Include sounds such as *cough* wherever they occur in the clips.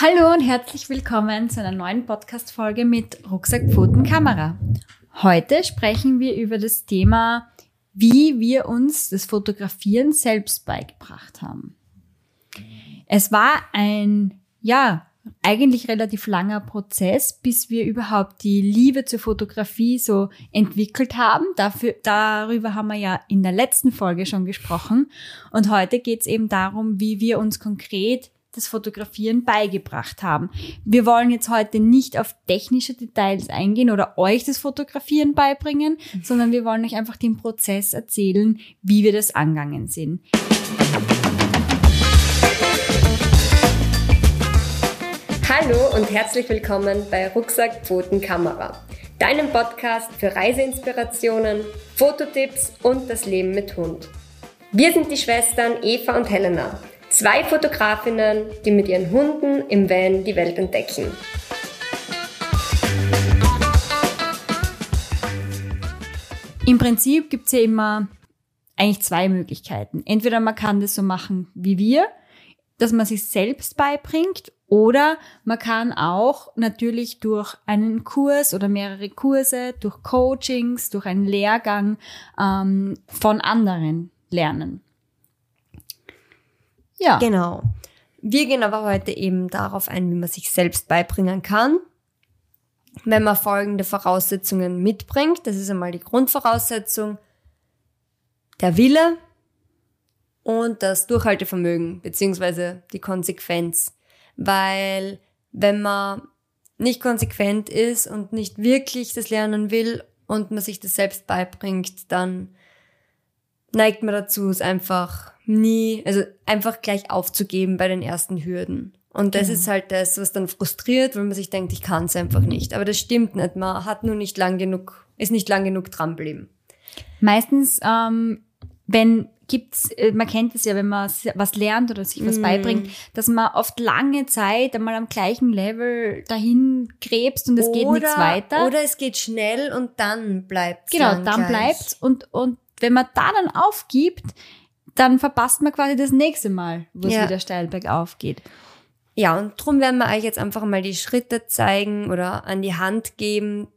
Hallo und herzlich willkommen zu einer neuen Podcast-Folge mit Rucksack, Pfoten, Kamera. Heute sprechen wir über das Thema, wie wir uns das Fotografieren selbst beigebracht haben. Es war ein, ja, eigentlich relativ langer Prozess, bis wir überhaupt die Liebe zur Fotografie so entwickelt haben. Dafür, darüber haben wir ja in der letzten Folge schon gesprochen. Und heute geht es eben darum, wie wir uns konkret das Fotografieren beigebracht haben. Wir wollen jetzt heute nicht auf technische Details eingehen oder euch das Fotografieren beibringen, sondern wir wollen euch einfach den Prozess erzählen, wie wir das angegangen sind. Hallo und herzlich willkommen bei Rucksack Pfoten Kamera, deinem Podcast für Reiseinspirationen, Fototipps und das Leben mit Hund. Wir sind die Schwestern Eva und Helena Zwei Fotografinnen, die mit ihren Hunden im Van die Welt entdecken. Im Prinzip gibt es ja immer eigentlich zwei Möglichkeiten. Entweder man kann das so machen wie wir, dass man sich selbst beibringt, oder man kann auch natürlich durch einen Kurs oder mehrere Kurse, durch Coachings, durch einen Lehrgang ähm, von anderen lernen. Ja. Genau. Wir gehen aber heute eben darauf ein, wie man sich selbst beibringen kann. Wenn man folgende Voraussetzungen mitbringt, das ist einmal die Grundvoraussetzung, der Wille und das Durchhaltevermögen beziehungsweise die Konsequenz. Weil wenn man nicht konsequent ist und nicht wirklich das lernen will und man sich das selbst beibringt, dann neigt man dazu, es einfach nie, also einfach gleich aufzugeben bei den ersten Hürden. Und das genau. ist halt das, was dann frustriert, weil man sich denkt, ich kann es einfach nicht. Aber das stimmt nicht. Man hat nur nicht lang genug, ist nicht lang genug dranbleiben. Meistens, ähm, wenn gibt's, äh, man kennt es ja, wenn man was lernt oder sich was mm. beibringt, dass man oft lange Zeit einmal am gleichen Level dahin gräbst und es geht nichts weiter. Oder es geht schnell und dann bleibt Genau, dann, dann bleibt's und, und wenn man da dann aufgibt, dann verpasst man quasi das nächste Mal, wo es ja. wieder steil bergauf geht. Ja, und darum werden wir euch jetzt einfach mal die Schritte zeigen oder an die Hand geben,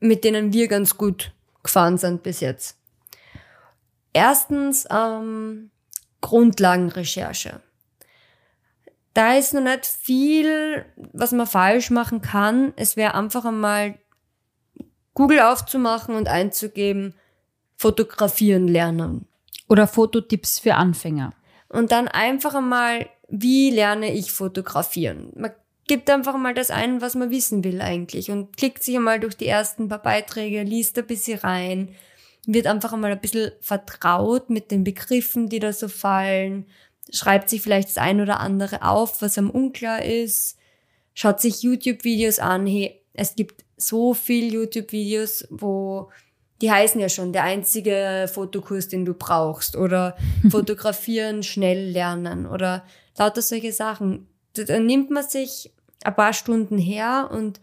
mit denen wir ganz gut gefahren sind bis jetzt. Erstens ähm, Grundlagenrecherche. Da ist noch nicht viel, was man falsch machen kann. Es wäre einfach einmal Google aufzumachen und einzugeben, fotografieren lernen. Oder Fototipps für Anfänger. Und dann einfach einmal, wie lerne ich fotografieren? Man gibt einfach mal das ein, was man wissen will eigentlich und klickt sich einmal durch die ersten paar Beiträge, liest ein bisschen rein, wird einfach einmal ein bisschen vertraut mit den Begriffen, die da so fallen, schreibt sich vielleicht das ein oder andere auf, was am unklar ist, schaut sich YouTube-Videos an. Hey, es gibt so viel YouTube-Videos, wo die heißen ja schon der einzige Fotokurs, den du brauchst oder *laughs* fotografieren, schnell lernen oder lauter solche Sachen. Da nimmt man sich ein paar Stunden her und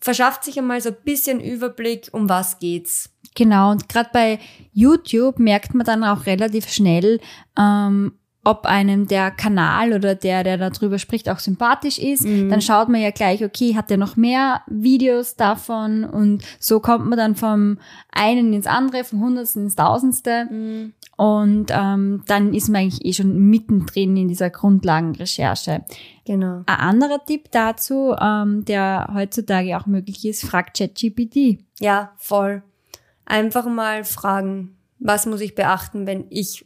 verschafft sich einmal so ein bisschen Überblick, um was geht's. Genau, und gerade bei YouTube merkt man dann auch relativ schnell, ähm, ob einem der Kanal oder der, der darüber spricht, auch sympathisch ist, mhm. dann schaut man ja gleich, okay, hat der noch mehr Videos davon und so kommt man dann vom einen ins andere, vom Hundertsten ins Tausendste mhm. und ähm, dann ist man eigentlich eh schon mittendrin in dieser Grundlagenrecherche. Genau. Ein anderer Tipp dazu, ähm, der heutzutage auch möglich ist, fragt ChatGPT. Ja, voll. Einfach mal fragen, was muss ich beachten, wenn ich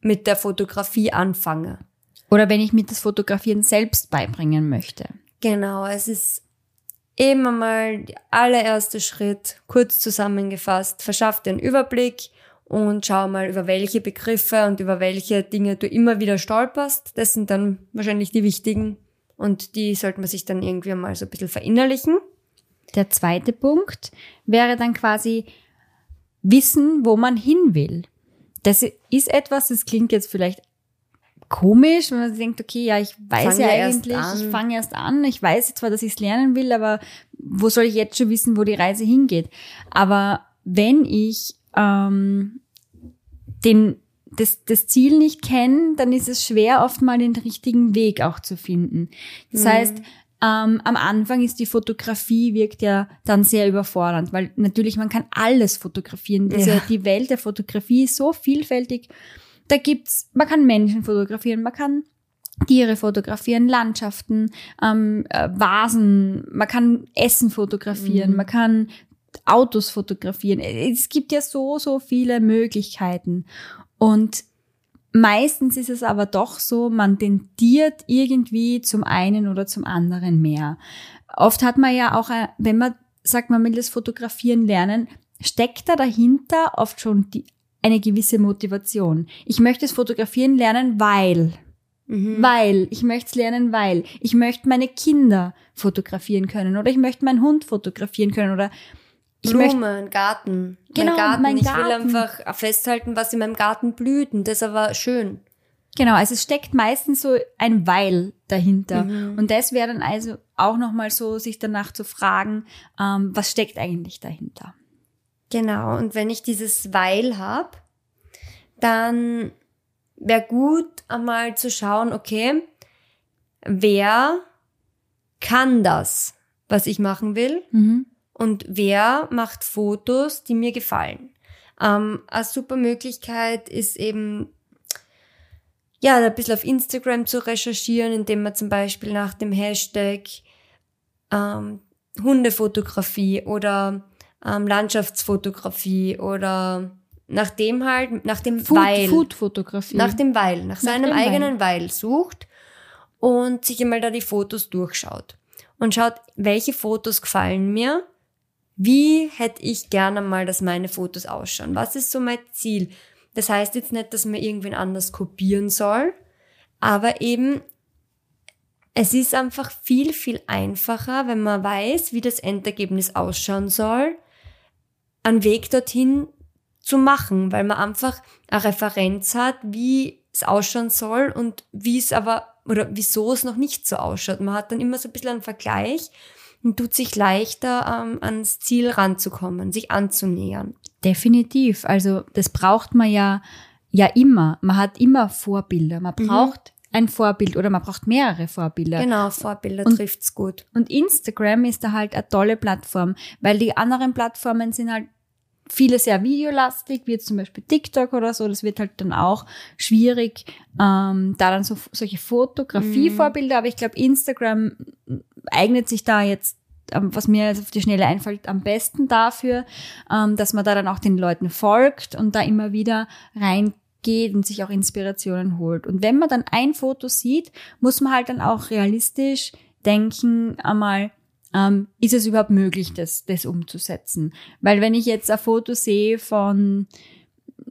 mit der Fotografie anfange. Oder wenn ich mir das Fotografieren selbst beibringen möchte. Genau, es ist immer mal der allererste Schritt, kurz zusammengefasst, verschaff dir einen Überblick und schau mal, über welche Begriffe und über welche Dinge du immer wieder stolperst. Das sind dann wahrscheinlich die wichtigen und die sollte man sich dann irgendwie mal so ein bisschen verinnerlichen. Der zweite Punkt wäre dann quasi wissen, wo man hin will das ist etwas, das klingt jetzt vielleicht komisch, wenn man denkt, okay, ja, ich weiß fang ja eigentlich, ich fange erst an, ich weiß zwar, dass ich es lernen will, aber wo soll ich jetzt schon wissen, wo die Reise hingeht? Aber wenn ich ähm, den das, das Ziel nicht kennen, dann ist es schwer, oft mal den richtigen Weg auch zu finden. Das Mhm. heißt, ähm, am Anfang ist die Fotografie wirkt ja dann sehr überfordernd, weil natürlich man kann alles fotografieren. Diese, Ja. Die Welt der Fotografie ist so vielfältig. Da gibt's, man kann Menschen fotografieren, man kann Tiere fotografieren, Landschaften, ähm, äh, Vasen, man kann Essen fotografieren, Mhm. man kann Autos fotografieren. Es gibt ja so, so viele Möglichkeiten. Und meistens ist es aber doch so, man tendiert irgendwie zum einen oder zum anderen mehr. Oft hat man ja auch, äh, wenn man sagt, man will das Fotografieren lernen, steckt da dahinter oft schon die, eine gewisse Motivation. Ich möchte es fotografieren lernen, weil. Mhm. Weil, ich möchte es lernen, weil. Ich möchte meine Kinder fotografieren können oder ich möchte meinen Hund fotografieren können oder ich Blumen, Garten. Genau, mein Garten. mein ich Garten. will einfach festhalten, was in meinem Garten blüht. Und das ist aber schön. Genau, also es steckt meistens so ein Weil dahinter. Mhm. Und das wäre dann also auch nochmal so, sich danach zu fragen, ähm, was steckt eigentlich dahinter? Genau, und wenn ich dieses Weil habe, dann wäre gut einmal zu schauen, okay, wer kann das, was ich machen will Mhm. Und wer macht Fotos, die mir gefallen. Ähm, eine super Möglichkeit ist eben, ja, ein bisschen auf Instagram zu recherchieren, indem man zum Beispiel nach dem Hashtag ähm, Hundefotografie oder ähm, Landschaftsfotografie oder nach dem halt, nach dem Food, Weil, Food-Fotografie. nach dem Weil, nach seinem dem Weil. eigenen Weil sucht und sich einmal da die Fotos durchschaut und schaut, welche Fotos gefallen mir, wie hätte ich gerne mal, dass meine Fotos ausschauen, was ist so mein Ziel. Das heißt jetzt nicht, dass man irgendwen anders kopieren soll, aber eben es ist einfach viel, viel einfacher, wenn man weiß, wie das Endergebnis ausschauen soll, einen Weg dorthin zu machen, weil man einfach eine Referenz hat, wie es ausschauen soll und wie es aber oder wieso es noch nicht so ausschaut. Man hat dann immer so ein bisschen einen Vergleich und tut sich leichter ähm, ans Ziel ranzukommen, sich anzunähern. Definitiv. Also das braucht man ja, ja immer. Man hat immer Vorbilder. Man Mhm. braucht ein Vorbild oder man braucht mehrere Vorbilder. Genau, Vorbilder Und- trifft's gut. Und Instagram ist da halt eine tolle Plattform, weil die anderen Plattformen sind halt viele sehr videolastig, wie jetzt zum Beispiel TikTok oder so. Das wird halt dann auch schwierig, ähm, da dann so solche Fotografievorbilder. Aber ich glaube, Instagram eignet sich da jetzt, ähm, was mir jetzt auf die Schnelle einfällt, am besten dafür, ähm, dass man da dann auch den Leuten folgt und da immer wieder reingeht und sich auch Inspirationen holt. Und wenn man dann ein Foto sieht, muss man halt dann auch realistisch denken, einmal, ähm, ist es überhaupt möglich, das, das umzusetzen? Weil wenn ich jetzt ein Foto sehe von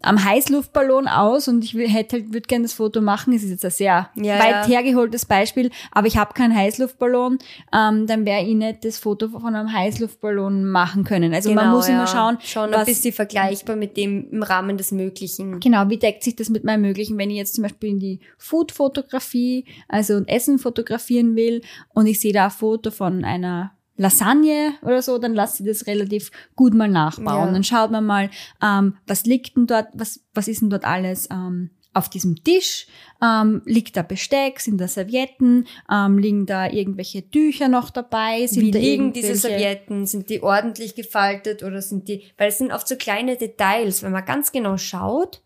am Heißluftballon aus und ich will, hätte halt, würde gerne das Foto machen, es ist jetzt ein sehr Ja, weit ja. hergeholtes Beispiel, aber ich habe keinen Heißluftballon, ähm, dann wäre ich nicht das Foto von einem Heißluftballon machen können. Also man muss immer schauen, Genau, schon ein was, bisschen vergleichbar mit dem im Rahmen des Möglichen. Genau, wie deckt sich das mit meinem Möglichen, wenn ich jetzt zum Beispiel in die Food-Fotografie, also ein Essen fotografieren will und ich sehe da ein Foto von einer Lasagne oder so, dann lasse ich das relativ gut mal nachbauen. Ja. Dann schaut man mal, ähm, was liegt denn dort, was, was ist denn dort alles ähm, auf diesem Tisch? Ähm, liegt da Besteck, sind da Servietten, ähm, liegen da irgendwelche Tücher noch dabei? Sind Wie da liegen diese Servietten? Sind die ordentlich gefaltet oder sind die, weil es sind oft so kleine Details. Wenn man ganz genau schaut,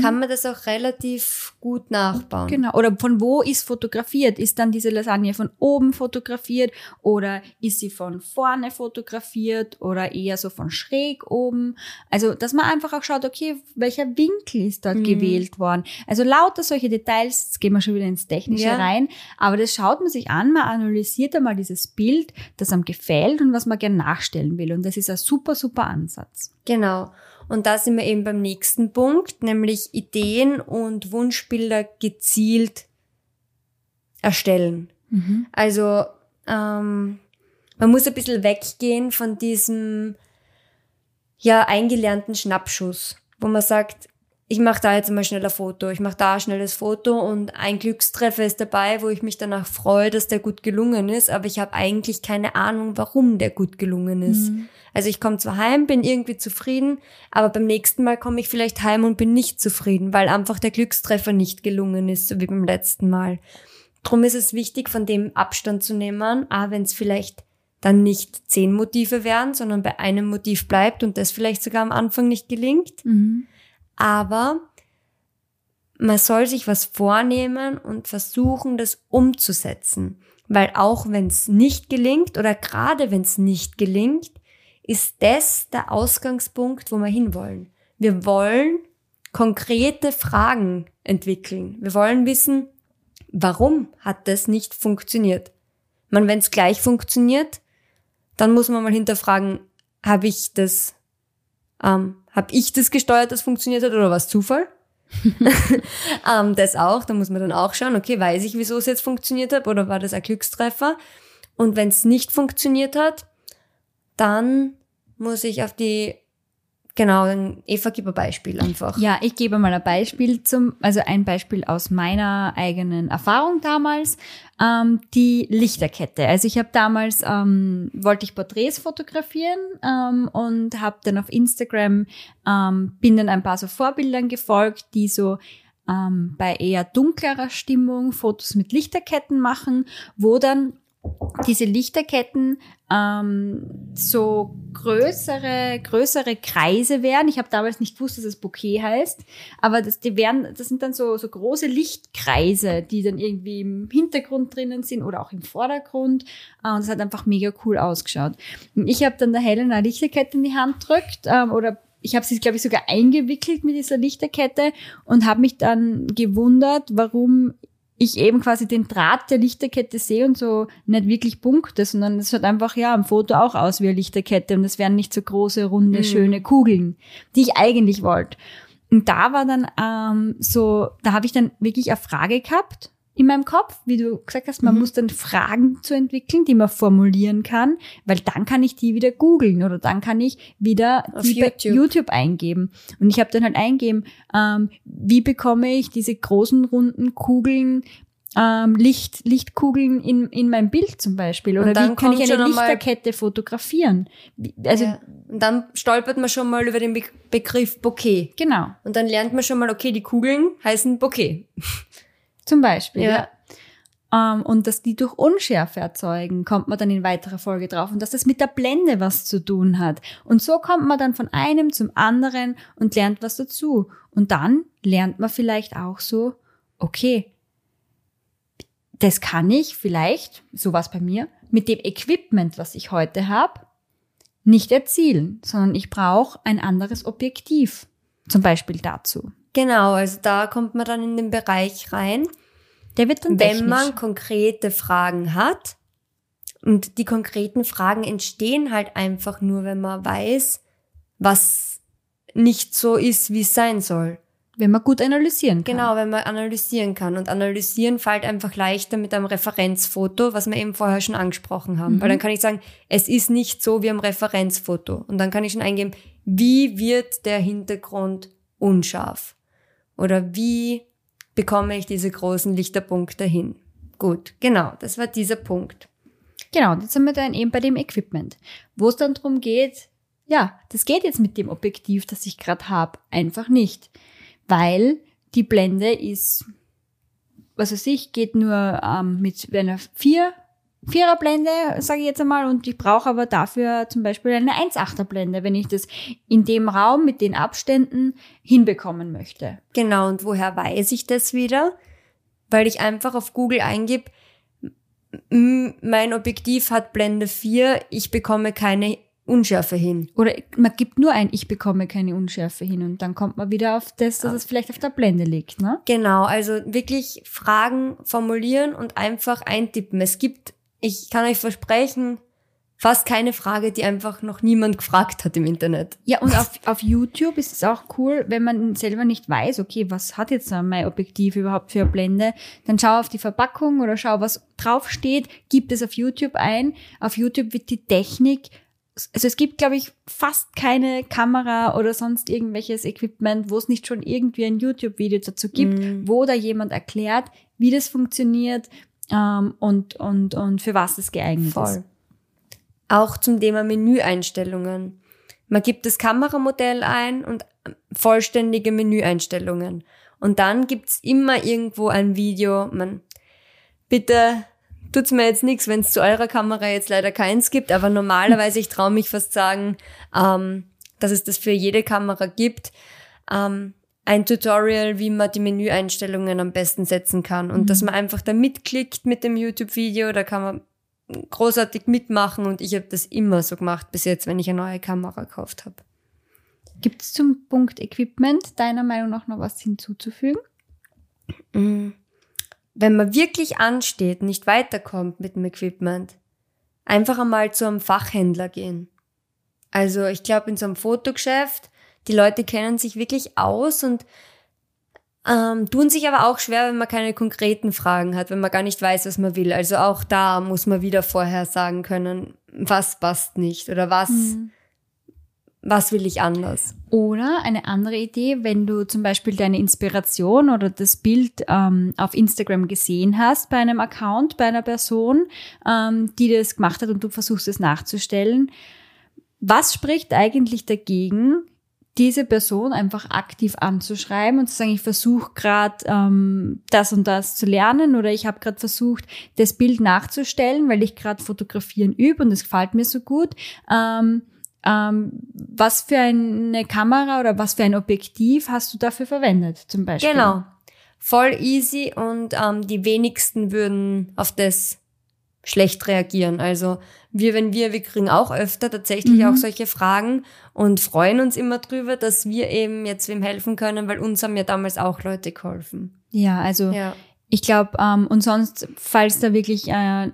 kann man das auch relativ gut nachbauen. Genau. Oder von wo ist fotografiert? Ist dann diese Lasagne von oben fotografiert oder ist sie von vorne fotografiert oder eher so von schräg oben? Also, dass man einfach auch schaut, okay, welcher Winkel ist dort Mhm. gewählt worden? Also lauter solche Details, jetzt gehen wir schon wieder ins Technische Ja. rein, aber das schaut man sich an, man analysiert einmal dieses Bild, das einem gefällt und was man gerne nachstellen will. Und das ist ein super, super Ansatz. Genau. Und da sind wir eben beim nächsten Punkt, nämlich Ideen und Wunschbilder gezielt erstellen. Also ähm, man muss ein bisschen weggehen von diesem ja eingelernten Schnappschuss, wo man sagt, ich mache da jetzt mal schnell ein Foto, ich mache da ein schnelles Foto und ein Glückstreffer ist dabei, wo ich mich danach freue, dass der gut gelungen ist, aber ich habe eigentlich keine Ahnung, warum der gut gelungen ist. Mhm. Also ich komme zwar heim, bin irgendwie zufrieden, aber beim nächsten Mal komme ich vielleicht heim und bin nicht zufrieden, weil einfach der Glückstreffer nicht gelungen ist, so wie beim letzten Mal. Drum ist es wichtig, von dem Abstand zu nehmen, auch wenn es vielleicht dann nicht zehn Motive wären, sondern bei einem Motiv bleibt und das vielleicht sogar am Anfang nicht gelingt. Mhm. Aber man soll sich was vornehmen und versuchen, das umzusetzen. Weil auch wenn es nicht gelingt oder gerade wenn es nicht gelingt, ist das der Ausgangspunkt, wo wir hinwollen. Wir wollen konkrete Fragen entwickeln. Wir wollen wissen, warum hat das nicht funktioniert? Man, wenn es gleich funktioniert, dann muss man mal hinterfragen, habe ich das, ähm, habe ich das gesteuert, das funktioniert hat oder war es Zufall? *laughs* *laughs* ähm, das auch, da muss man dann auch schauen, okay, weiß ich, wieso es jetzt funktioniert hat oder war das ein Glückstreffer? Und wenn es nicht funktioniert hat, dann muss ich auf die Genau, dann Eva, gib ein Beispiel einfach. Ja, ich gebe mal ein Beispiel zum, also ein Beispiel aus meiner eigenen Erfahrung damals, ähm, die Lichterkette. Also ich habe damals, ähm, wollte ich Porträts fotografieren ähm, und habe dann auf Instagram, ähm, bin dann ein paar so Vorbildern gefolgt, die so ähm, bei eher dunklerer Stimmung Fotos mit Lichterketten machen, wo dann diese Lichterketten ähm, so größere, größere Kreise wären. Ich habe damals nicht gewusst, dass es Bouquet heißt, aber das, die wären, das sind dann so, so große Lichtkreise, die dann irgendwie im Hintergrund drinnen sind oder auch im Vordergrund. Äh, und es hat einfach mega cool ausgeschaut. Und ich habe dann der Helen eine Lichterkette in die Hand drückt ähm, oder ich habe sie, glaube ich, sogar eingewickelt mit dieser Lichterkette und habe mich dann gewundert, warum ich eben quasi den Draht der Lichterkette sehe und so nicht wirklich Punkte, sondern es schaut einfach ja am Foto auch aus wie eine Lichterkette und es wären nicht so große, runde, mhm. schöne Kugeln, die ich eigentlich wollte. Und da war dann ähm, so, da habe ich dann wirklich eine Frage gehabt in meinem Kopf, wie du gesagt hast, man mhm. muss dann Fragen zu entwickeln, die man formulieren kann, weil dann kann ich die wieder googeln oder dann kann ich wieder Auf die YouTube. YouTube eingeben. Und ich habe dann halt eingeben, ähm, wie bekomme ich diese großen runden Kugeln ähm, Licht, Lichtkugeln in, in mein Bild zum Beispiel. Oder wie kann ich eine Lichterkette fotografieren? Also, ja. Und dann stolpert man schon mal über den Be Begriff Bouquet. Genau. Und dann lernt man schon mal, okay, die Kugeln heißen Bouquet. Zum Beispiel. Ja. ja. Ähm, und dass die durch Unschärfe erzeugen, kommt man dann in weiterer Folge drauf. Und dass das mit der Blende was zu tun hat. Und so kommt man dann von einem zum anderen und lernt was dazu. Und dann lernt man vielleicht auch so, okay, das kann ich vielleicht, so was bei mir, mit dem Equipment, was ich heute habe, nicht erzielen, sondern ich brauche ein anderes Objektiv. Zum Beispiel dazu. Genau, also da kommt man dann in den Bereich rein. Der wird dann Wenn man konkrete Fragen hat, und die konkreten Fragen entstehen halt einfach nur, wenn man weiß, was nicht so ist, wie es sein soll. Wenn man gut analysieren kann. Genau, wenn man analysieren kann. Und analysieren fällt einfach leichter mit einem Referenzfoto, was wir eben vorher schon angesprochen haben. Mhm. Weil dann kann ich sagen, es ist nicht so wie am Referenzfoto. Und dann kann ich schon eingeben, wie wird der Hintergrund unscharf? Oder wie bekomme ich diese großen Lichterpunkte hin? Gut, genau, das war dieser Punkt. Genau, jetzt sind wir dann eben bei dem Equipment, wo es dann darum geht, ja, das geht jetzt mit dem Objektiv, das ich gerade habe, einfach nicht, weil die Blende ist, was weiß ich, geht nur ähm, mit einer 4 Viererblende, sage ich jetzt einmal, und ich brauche aber dafür zum Beispiel eine 1,8er Blende, wenn ich das in dem Raum mit den Abständen hinbekommen möchte. Genau, und woher weiß ich das wieder? Weil ich einfach auf Google eingib, mein Objektiv hat Blende 4, ich bekomme keine Unschärfe hin. Oder man gibt nur ein, ich bekomme keine Unschärfe hin und dann kommt man wieder auf das, dass es vielleicht auf der Blende liegt, ne? Genau, also wirklich Fragen formulieren und einfach eintippen. Es gibt ich kann euch versprechen, fast keine Frage, die einfach noch niemand gefragt hat im Internet. Ja, und *laughs* auf, auf YouTube ist es auch cool, wenn man selber nicht weiß, okay, was hat jetzt mein Objektiv überhaupt für eine Blende, dann schau auf die Verpackung oder schau, was draufsteht, gib es auf YouTube ein. Auf YouTube wird die Technik also es gibt, glaube ich, fast keine Kamera oder sonst irgendwelches Equipment, wo es nicht schon irgendwie ein YouTube-Video dazu gibt, Mhm. wo da jemand erklärt, wie das funktioniert ähm, und, und, und für was es geeignet ist. Voll. Auch zum Thema Menüeinstellungen. Man gibt das Kameramodell ein und vollständige Menüeinstellungen. Und dann gibt's immer irgendwo ein Video. Man, bitte tut's mir jetzt nichts, wenn es zu eurer Kamera jetzt leider keins gibt, aber normalerweise, ich traue mich fast sagen, ähm, dass es das für jede Kamera gibt. Ähm, ein Tutorial, wie man die Menüeinstellungen am besten setzen kann. Und dass man einfach da mitklickt mit dem YouTube-Video, da kann man großartig mitmachen und ich habe das immer so gemacht bis jetzt, wenn ich eine neue Kamera gekauft habe. Gibt es zum Punkt Equipment deiner Meinung nach noch was hinzuzufügen? Mhm. Wenn man wirklich ansteht, nicht weiterkommt mit dem Equipment, einfach einmal zu einem Fachhändler gehen. Also ich glaube, in so einem Fotogeschäft, die Leute kennen sich wirklich aus und ähm, tun sich aber auch schwer, wenn man keine konkreten Fragen hat, wenn man gar nicht weiß, was man will. Also auch da muss man wieder vorher sagen können, was passt nicht oder was, was will ich anders. Oder eine andere Idee, wenn du zum Beispiel deine Inspiration oder das Bild ähm, auf Instagram gesehen hast bei einem Account, bei einer Person, ähm, die das gemacht hat und du versuchst es nachzustellen. Was spricht eigentlich dagegen, diese Person einfach aktiv anzuschreiben und zu sagen, ich versuche gerade ähm, das und das zu lernen oder ich habe gerade versucht, das Bild nachzustellen, weil ich gerade fotografieren übe und es gefällt mir so gut. Ähm, ähm, was für eine Kamera oder was für ein Objektiv hast du dafür verwendet, zum Beispiel? Genau. Voll easy und ähm, die wenigsten würden auf das schlecht reagieren. Also wir, wenn wir, wir kriegen auch öfter tatsächlich Mhm. auch solche Fragen und freuen uns immer drüber, dass wir eben jetzt wem helfen können, weil uns haben ja damals auch Leute geholfen. Ja, also Ja. ich glaube, ähm, und sonst, falls da wirklich äh,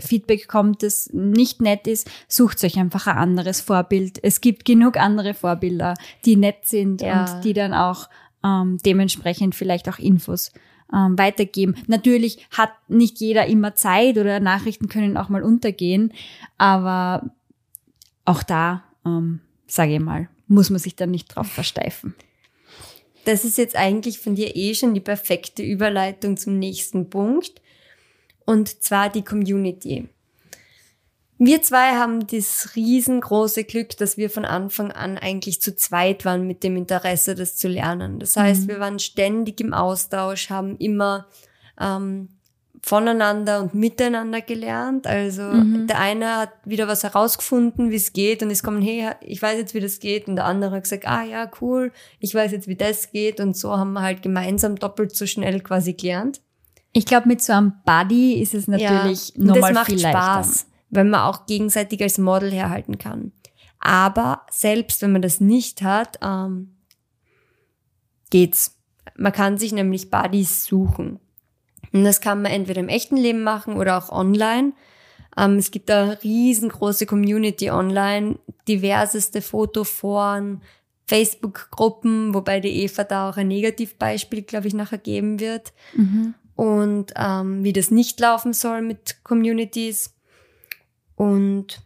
Feedback kommt, das nicht nett ist, sucht euch einfach ein anderes Vorbild. Es gibt genug andere Vorbilder, die nett sind Ja. und die dann auch ähm, dementsprechend vielleicht auch Infos ähm, weitergeben. Natürlich hat nicht jeder immer Zeit oder Nachrichten können auch mal untergehen, aber auch da, ähm, sage ich mal, muss man sich dann nicht drauf versteifen. Das ist jetzt eigentlich von dir eh schon die perfekte Überleitung zum nächsten Punkt. Und zwar die Community. Wir zwei haben das riesengroße Glück, dass wir von Anfang an eigentlich zu zweit waren mit dem Interesse, das zu lernen. Das heißt, wir waren ständig im Austausch, haben immer ähm, voneinander und miteinander gelernt. Also der eine hat wieder was herausgefunden, wie es geht und ist kommen, hey, ich weiß jetzt, wie das geht. Und der andere hat gesagt, ah ja, cool, ich weiß jetzt, wie das geht. Und so haben wir halt gemeinsam doppelt so schnell quasi gelernt. Ich glaube, mit so einem Buddy ist es natürlich Ja, nochmal das macht viel Spaß, leichter. Wenn man auch gegenseitig als Model herhalten kann. Aber selbst wenn man das nicht hat, ähm, geht's. Man kann sich nämlich Buddies suchen. Und das kann man entweder im echten Leben machen oder auch online. Ähm, es gibt da riesengroße Community online, diverseste Fotoforen, Facebook-Gruppen, wobei die Eva da auch ein Negativbeispiel, glaube ich, nachher geben wird Mhm. und ähm, wie das nicht laufen soll mit Communities. Und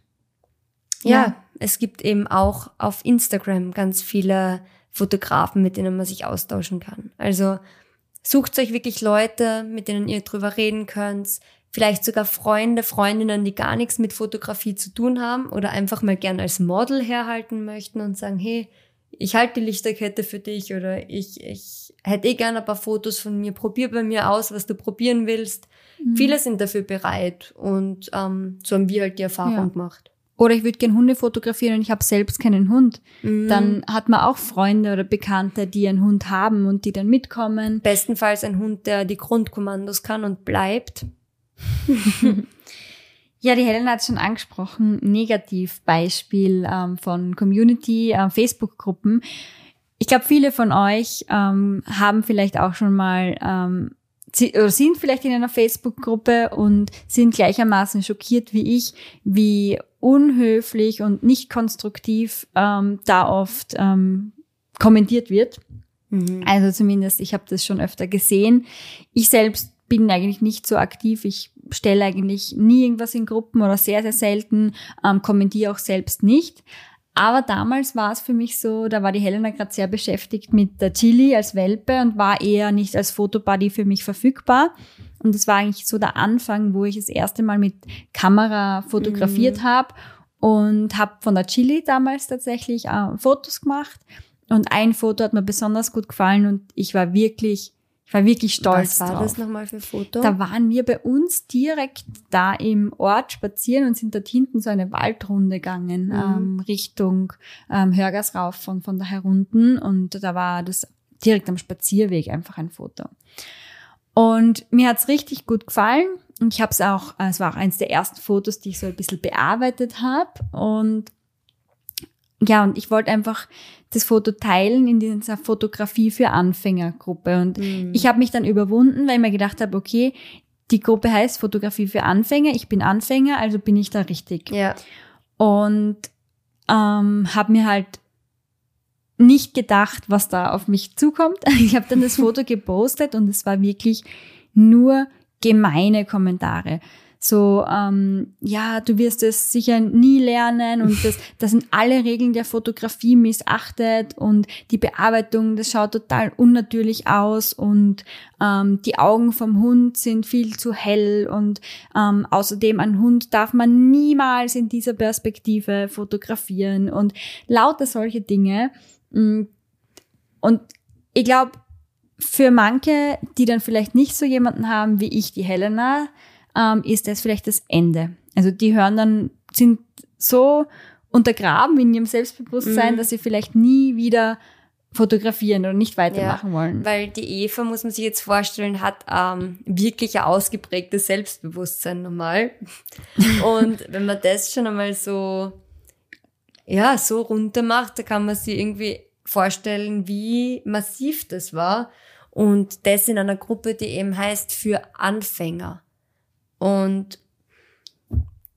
ja, Ja. es gibt eben auch auf Instagram ganz viele Fotografen, mit denen man sich austauschen kann. Also sucht euch wirklich Leute, mit denen ihr drüber reden könnt. Vielleicht sogar Freunde, Freundinnen, die gar nichts mit Fotografie zu tun haben oder einfach mal gern als Model herhalten möchten und sagen, hey, ich halte die Lichterkette für dich oder ich, ich hätte eh gerne ein paar Fotos von mir, probier bei mir aus, was du probieren willst. Viele sind dafür bereit und ähm, so haben wir halt die Erfahrung Ja. gemacht. Oder ich würde gern Hunde fotografieren und ich habe selbst keinen Hund. Mhm. Dann hat man auch Freunde oder Bekannte, die einen Hund haben und die dann mitkommen. Bestenfalls ein Hund, der die Grundkommandos kann und bleibt. *laughs* Ja, die Helen hat schon angesprochen, Negativbeispiel ähm, von Community, äh, Facebook-Gruppen. Ich glaube, viele von euch ähm, haben vielleicht auch schon mal ähm, sie- oder sind vielleicht in einer Facebook-Gruppe und sind gleichermaßen schockiert wie ich, wie unhöflich und nicht konstruktiv ähm, da oft ähm, kommentiert wird. Mhm. Also zumindest, ich habe das schon öfter gesehen. Ich selbst bin eigentlich nicht so aktiv. Ich stelle eigentlich nie irgendwas in Gruppen oder sehr, sehr selten, ähm, kommentiere auch selbst nicht. Aber damals war es für mich so, da war die Helena gerade sehr beschäftigt mit der Chili als Welpe und war eher nicht als Fotobuddy für mich verfügbar. Und das war eigentlich so der Anfang, wo ich das erste Mal mit Kamera fotografiert mhm. habe und habe von der Chili damals tatsächlich äh, Fotos gemacht. Und ein Foto hat mir besonders gut gefallen und ich war wirklich ich war wirklich stolz Was war drauf. das nochmal für Foto? Da waren wir bei uns direkt da im Ort spazieren und sind dort hinten so eine Waldrunde gegangen, mhm. ähm, Richtung ähm, Hörgasrauf von, von da herunten. Und da war das direkt am Spazierweg einfach ein Foto. Und mir hat's richtig gut gefallen. Und ich habe es auch, es war auch eins der ersten Fotos, die ich so ein bisschen bearbeitet habe. Und ja, und ich wollte einfach das Foto teilen in dieser Fotografie für Anfängergruppe. Und mhm. ich habe mich dann überwunden, weil ich mir gedacht habe, okay, die Gruppe heißt Fotografie für Anfänger, ich bin Anfänger, also bin ich da richtig. Ja. Und ähm, habe mir halt nicht gedacht, was da auf mich zukommt. *laughs* Ich habe dann das Foto gepostet und es war wirklich nur gemeine Kommentare so, ähm, ja, du wirst es sicher nie lernen und das, *laughs* das sind alle Regeln der Fotografie missachtet und die Bearbeitung, das schaut total unnatürlich aus und ähm, die Augen vom Hund sind viel zu hell und ähm, außerdem ein Hund darf man niemals in dieser Perspektive fotografieren und lauter solche Dinge. Mm, und ich glaube, für manche, die dann vielleicht nicht so jemanden haben wie ich, die Helena, ähm, ist das vielleicht das Ende. Also die hören dann, sind so untergraben in ihrem Selbstbewusstsein, mhm. dass sie vielleicht nie wieder fotografieren oder nicht weitermachen ja, wollen. Weil die Eva, muss man sich jetzt vorstellen, hat ähm, wirklich ein ausgeprägtes Selbstbewusstsein normal. *laughs* Und wenn man das schon einmal so, ja, so runter macht, da kann man sich irgendwie vorstellen, wie massiv das war. Und das in einer Gruppe, die eben heißt für Anfänger. Und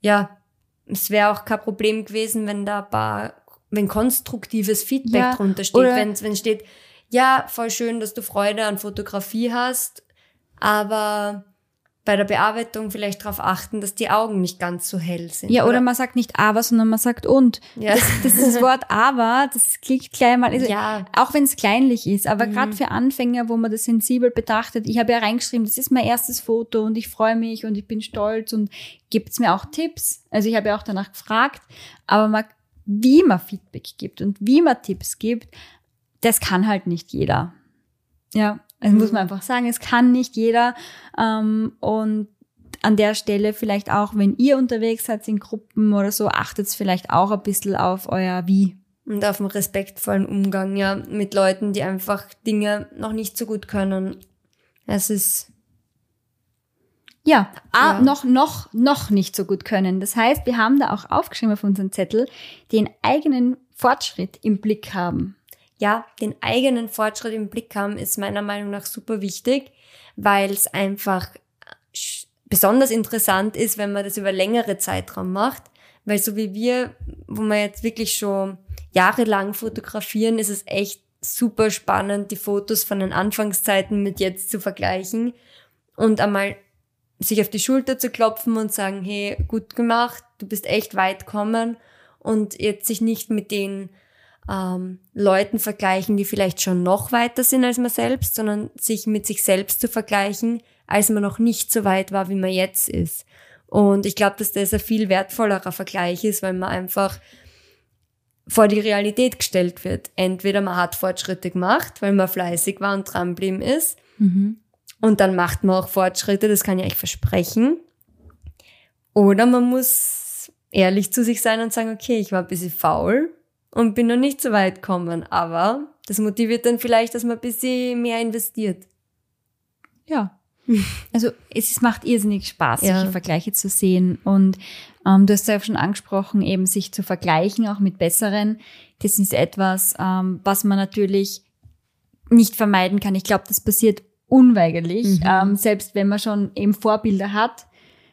ja, es wäre auch kein Problem gewesen, wenn da ein paar, wenn konstruktives Feedback ja, drunter steht, wenn, wenn steht, ja, voll schön, dass du Freude an Fotografie hast, aber bei der Bearbeitung vielleicht darauf achten, dass die Augen nicht ganz so hell sind. Ja, oder, oder man sagt nicht aber, sondern man sagt und. Ja. Das, das ist das Wort aber, das klingt gleich mal, also ja. auch wenn es kleinlich ist, aber mhm. gerade für Anfänger, wo man das sensibel betrachtet, ich habe ja reingeschrieben, das ist mein erstes Foto und ich freue mich und ich bin stolz und gibt's mir auch Tipps. Also ich habe ja auch danach gefragt, aber man, wie man Feedback gibt und wie man Tipps gibt, das kann halt nicht jeder. Ja, also muss man einfach sagen, es kann nicht jeder. Ähm, und an der Stelle vielleicht auch, wenn ihr unterwegs seid in Gruppen oder so, achtet vielleicht auch ein bisschen auf euer Wie. Und auf den respektvollen Umgang, ja, mit Leuten, die einfach Dinge noch nicht so gut können. Es ist ja, ah, ja, noch, noch, noch nicht so gut können. Das heißt, wir haben da auch aufgeschrieben auf unseren Zettel, den eigenen Fortschritt im Blick haben ja, den eigenen Fortschritt im Blick haben, ist meiner Meinung nach super wichtig, weil es einfach besonders interessant ist, wenn man das über längere Zeitraum macht, weil so wie wir, wo wir jetzt wirklich schon jahrelang fotografieren, ist es echt super spannend, die Fotos von den Anfangszeiten mit jetzt zu vergleichen und einmal sich auf die Schulter zu klopfen und sagen, hey, gut gemacht, du bist echt weit kommen und jetzt sich nicht mit den ähm, Leuten vergleichen, die vielleicht schon noch weiter sind als man selbst, sondern sich mit sich selbst zu vergleichen, als man noch nicht so weit war, wie man jetzt ist. Und ich glaube, dass das ein viel wertvollerer Vergleich ist, weil man einfach vor die Realität gestellt wird. Entweder man hat Fortschritte gemacht, weil man fleißig war und dranbleiben ist. Mhm. Und dann macht man auch Fortschritte, das kann ich euch versprechen. Oder man muss ehrlich zu sich sein und sagen, okay, ich war ein bisschen faul, und bin noch nicht so weit gekommen. Aber das motiviert dann vielleicht, dass man ein bisschen mehr investiert. Ja. *laughs* Also es macht irrsinnig Spaß, ja. solche Vergleiche zu sehen. Und ähm, du hast ja auch schon angesprochen, eben sich zu vergleichen, auch mit besseren. Das ist etwas, ähm, was man natürlich nicht vermeiden kann. Ich glaube, das passiert unweigerlich. Mhm. Ähm, selbst wenn man schon eben Vorbilder hat,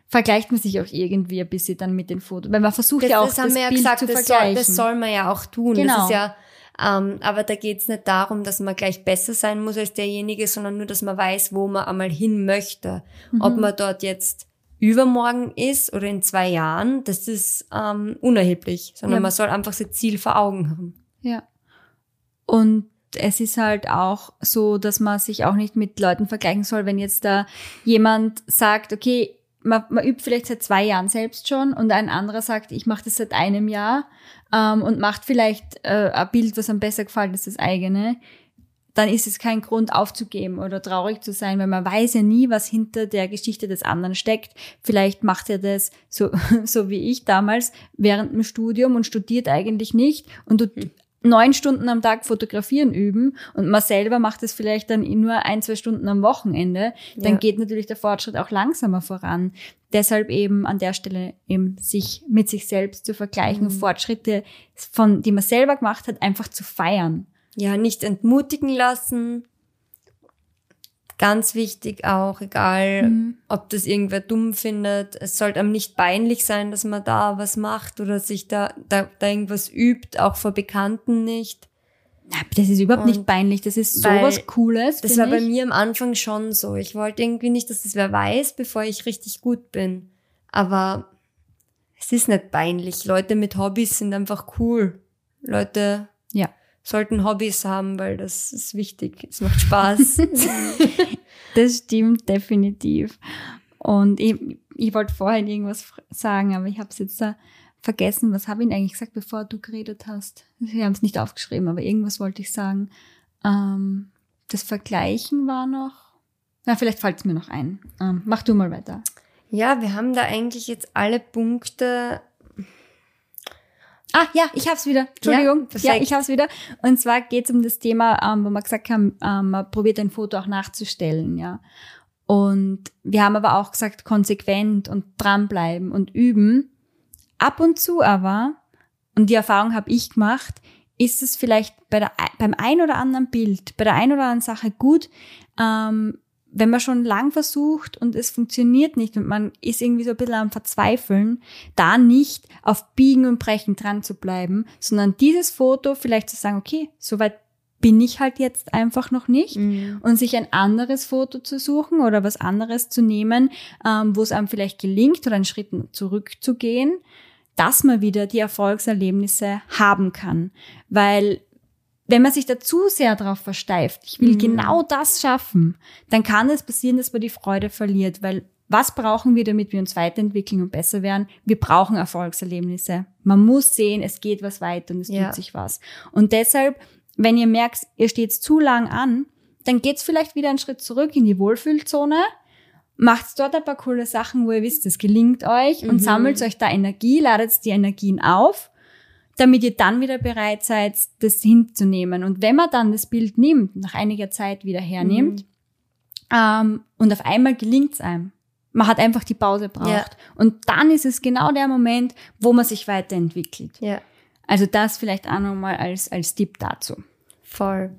vergleicht man sich auch irgendwie ein bisschen dann mit den Fotos. Weil man versucht das, ja auch das, das ja Bild gesagt, zu das vergleichen. Soll, das soll man ja auch tun. Genau. Das ist ja, ähm, aber da geht's nicht darum, dass man gleich besser sein muss als derjenige, sondern nur, dass man weiß, wo man einmal hin möchte. Mhm. Ob man dort jetzt übermorgen ist oder in zwei Jahren, das ist ähm, unerheblich, sondern Ja. man soll einfach sein Ziel vor Augen haben. Ja. Und es ist halt auch so, dass man sich auch nicht mit Leuten vergleichen soll, wenn jetzt da jemand sagt, okay, man, man übt vielleicht seit zwei Jahren selbst schon und ein anderer sagt, ich mache das seit einem Jahr ähm, und macht vielleicht äh, ein Bild, was einem besser gefällt als das eigene, dann ist es kein Grund aufzugeben oder traurig zu sein, weil man weiß ja nie, was hinter der Geschichte des anderen steckt. Vielleicht macht er das so, *laughs* so wie ich damals während dem Studium und studiert eigentlich nicht und du neun Stunden am Tag fotografieren üben und man selber macht es vielleicht dann nur ein, zwei Stunden am Wochenende, dann Ja. geht natürlich der Fortschritt auch langsamer voran. Deshalb eben an der Stelle eben sich mit sich selbst zu vergleichen, Mhm. Fortschritte von, die man selber gemacht hat, einfach zu feiern. Ja, nicht entmutigen lassen. Ganz wichtig auch, egal Mhm. ob das irgendwer dumm findet. Es sollte einem nicht peinlich sein, dass man da was macht oder sich da, da, da irgendwas übt, auch vor Bekannten nicht. Das ist überhaupt Und nicht peinlich, das ist sowas Cooles. Das war bei ich. mir am Anfang schon so. Ich wollte irgendwie nicht, dass das wer weiß, bevor ich richtig gut bin. Aber es ist nicht peinlich. Leute mit Hobbys sind einfach cool. Leute Ja. Sollten Hobbys haben, weil das ist wichtig. Es macht Spaß. *laughs* *laughs* Das stimmt definitiv. Und ich, ich wollte vorhin irgendwas sagen, aber ich habe es jetzt da vergessen. Was habe ich denn eigentlich gesagt, bevor du geredet hast? Wir haben es nicht aufgeschrieben, aber irgendwas wollte ich sagen. Ähm, das Vergleichen war noch. Na, vielleicht fällt es mir noch ein. Ähm, mach du mal weiter. ja, wir haben da eigentlich jetzt alle Punkte. Ah, ja, ich hab's wieder. Entschuldigung. Ja, Ja, ich hab's wieder. Und zwar geht's um das Thema, ähm, wo wir gesagt haben, ähm, man probiert ein Foto auch nachzustellen, ja. Und wir haben aber auch gesagt, konsequent und dranbleiben und üben. Ab und zu aber, und die Erfahrung habe ich gemacht, ist es vielleicht bei der, beim ein oder anderen Bild, bei der ein oder anderen Sache gut, ähm, wenn man schon lang versucht und es funktioniert nicht und man ist irgendwie so ein bisschen am Verzweifeln, da nicht auf Biegen und Brechen dran zu bleiben, sondern dieses Foto vielleicht zu sagen, okay, soweit bin ich halt jetzt einfach noch nicht und sich ein anderes Foto zu suchen oder was anderes zu nehmen, ähm, wo es einem vielleicht gelingt oder einen Schritt zurückzugehen, dass man wieder die Erfolgserlebnisse haben kann. Weil wenn man sich da zu sehr darauf versteift, ich will Mhm. genau das schaffen, dann kann es passieren, dass man die Freude verliert, weil was brauchen wir, damit wir uns weiterentwickeln und besser werden? Wir brauchen Erfolgserlebnisse. Man muss sehen, es geht was weiter und es Ja. tut sich was. Und deshalb, wenn ihr merkt, ihr steht zu lang an, dann geht's vielleicht wieder einen Schritt zurück in die Wohlfühlzone, macht dort ein paar coole Sachen, wo ihr wisst, es gelingt euch und Mhm. sammelt euch da Energie, ladet die Energien auf, damit ihr dann wieder bereit seid, das hinzunehmen. Und wenn man dann das Bild nimmt, nach einiger Zeit wieder hernimmt, ähm, und auf einmal gelingt's einem. Man hat einfach die Pause braucht. Ja. Und dann ist es genau der Moment, wo man sich weiterentwickelt. Ja, Also das vielleicht auch nochmal als, als Tipp dazu. voll.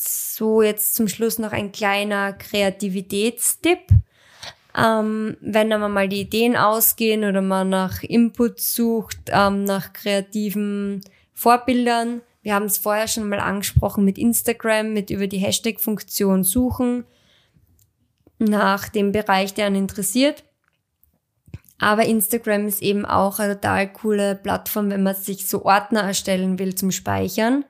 So, jetzt zum Schluss noch ein kleiner Kreativitätstipp. Ähm, wenn aber mal die Ideen ausgehen oder man nach Input sucht, ähm, nach kreativen Vorbildern. Wir haben es vorher schon mal angesprochen mit Instagram, mit über die Hashtag-Funktion suchen nach dem Bereich, der einen interessiert. Aber Instagram ist eben auch eine total coole Plattform, wenn man sich so Ordner erstellen will zum Speichern.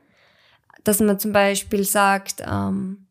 Dass man zum Beispiel sagt, ähm,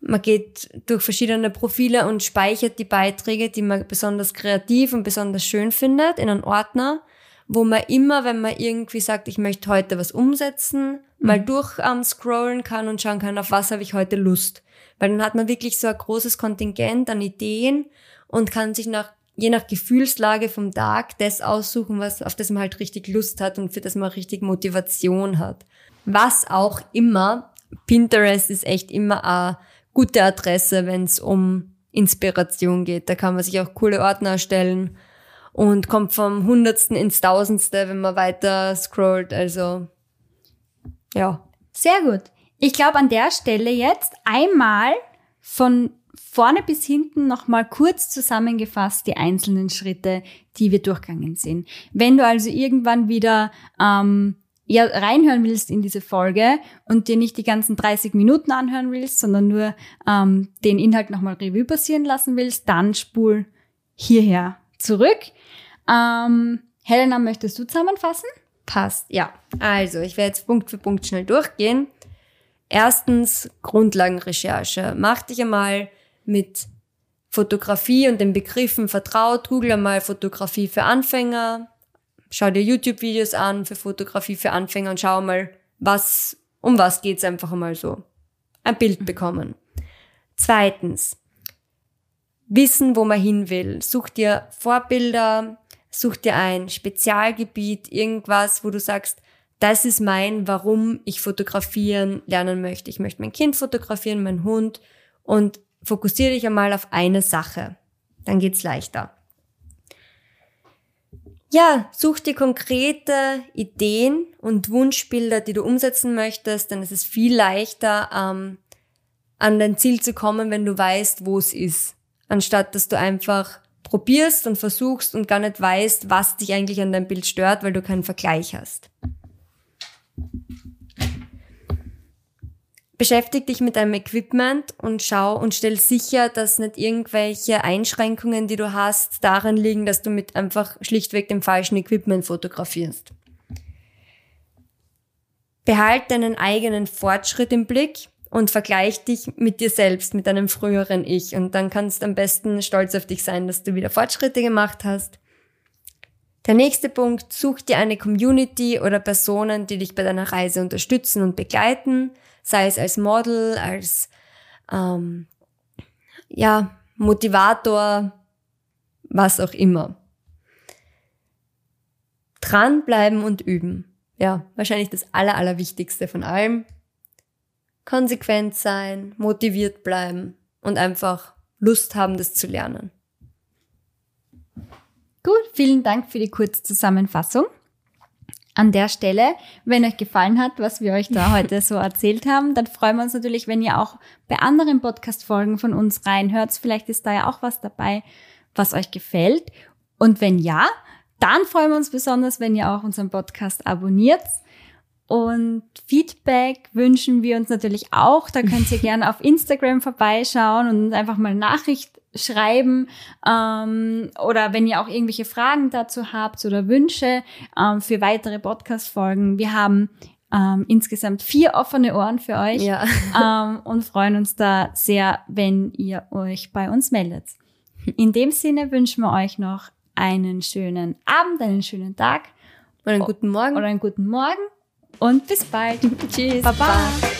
man geht durch verschiedene Profile und speichert die Beiträge, die man besonders kreativ und besonders schön findet, in einen Ordner, wo man immer, wenn man irgendwie sagt, ich möchte heute was umsetzen, mal durch ähm, scrollen kann und schauen kann, auf was habe ich heute Lust. Weil dann hat man wirklich so ein großes Kontingent an Ideen und kann sich nach, je nach Gefühlslage vom Tag das aussuchen, was, auf das man halt richtig Lust hat und für das man richtig Motivation hat. Was auch immer, Pinterest ist echt immer eine gute Adresse, wenn es um Inspiration geht. Da kann man sich auch coole Ordner erstellen und kommt vom Hundertsten ins Tausendste, wenn man weiter scrollt. Also, ja. Sehr gut. Ich glaube an der Stelle jetzt einmal von vorne bis hinten nochmal kurz zusammengefasst die einzelnen Schritte, die wir durchgegangen sind. Wenn du also irgendwann wieder ähm, ja reinhören willst in diese Folge und dir nicht die ganzen 30 Minuten anhören willst, sondern nur ähm, den Inhalt nochmal Revue passieren lassen willst, dann spul hierher zurück. Ähm, Helena, möchtest du zusammenfassen? Passt, ja. Also, ich werde jetzt Punkt für Punkt schnell durchgehen. Erstens Grundlagenrecherche. Mach dich einmal mit Fotografie und den Begriffen vertraut. Google einmal Fotografie für Anfänger. Schau dir YouTube-Videos an für Fotografie für Anfänger und schau mal, was, um was geht's einfach einmal so. Ein Bild bekommen. Zweitens, wissen, wo man hin will. Such dir Vorbilder, such dir ein Spezialgebiet, irgendwas, wo du sagst, das ist mein, warum ich fotografieren lernen möchte. Ich möchte mein Kind fotografieren, mein Hund und fokussiere dich einmal auf eine Sache. Dann geht's leichter. Ja, such dir konkrete Ideen und Wunschbilder, die du umsetzen möchtest, denn es ist viel leichter, ähm, an dein Ziel zu kommen, wenn du weißt, wo es ist, anstatt dass du einfach probierst und versuchst und gar nicht weißt, was dich eigentlich an deinem Bild stört, weil du keinen Vergleich hast. Beschäftig dich mit deinem Equipment und schau und stell sicher, dass nicht irgendwelche Einschränkungen, die du hast, daran liegen, dass du mit einfach schlichtweg dem falschen Equipment fotografierst. Behalt deinen eigenen Fortschritt im Blick und vergleich dich mit dir selbst, mit deinem früheren Ich. Und dann kannst du am besten stolz auf dich sein, dass du wieder Fortschritte gemacht hast. Der nächste Punkt, such dir eine Community oder Personen, die dich bei deiner Reise unterstützen und begleiten sei es als Model, als ähm, ja, Motivator, was auch immer. Dranbleiben und üben. Ja, wahrscheinlich das Aller, Allerwichtigste von allem. Konsequent sein, motiviert bleiben und einfach Lust haben, das zu lernen. Gut, vielen Dank für die kurze Zusammenfassung an der Stelle, wenn euch gefallen hat, was wir euch da heute so erzählt haben, dann freuen wir uns natürlich, wenn ihr auch bei anderen Podcast-Folgen von uns reinhört. Vielleicht ist da ja auch was dabei, was euch gefällt. Und wenn ja, dann freuen wir uns besonders, wenn ihr auch unseren Podcast abonniert. Und Feedback wünschen wir uns natürlich auch. Da könnt ihr *laughs* gerne auf Instagram vorbeischauen und einfach mal Nachricht schreiben ähm, oder wenn ihr auch irgendwelche Fragen dazu habt oder Wünsche ähm, für weitere Podcast-Folgen. Wir haben ähm, insgesamt vier offene Ohren für euch ja. *laughs* ähm, und freuen uns da sehr, wenn ihr euch bei uns meldet. In dem Sinne wünschen wir euch noch einen schönen Abend, einen schönen Tag oder einen guten Morgen oder einen guten Morgen und bis bald. *laughs* Tschüss. Baba. Bye.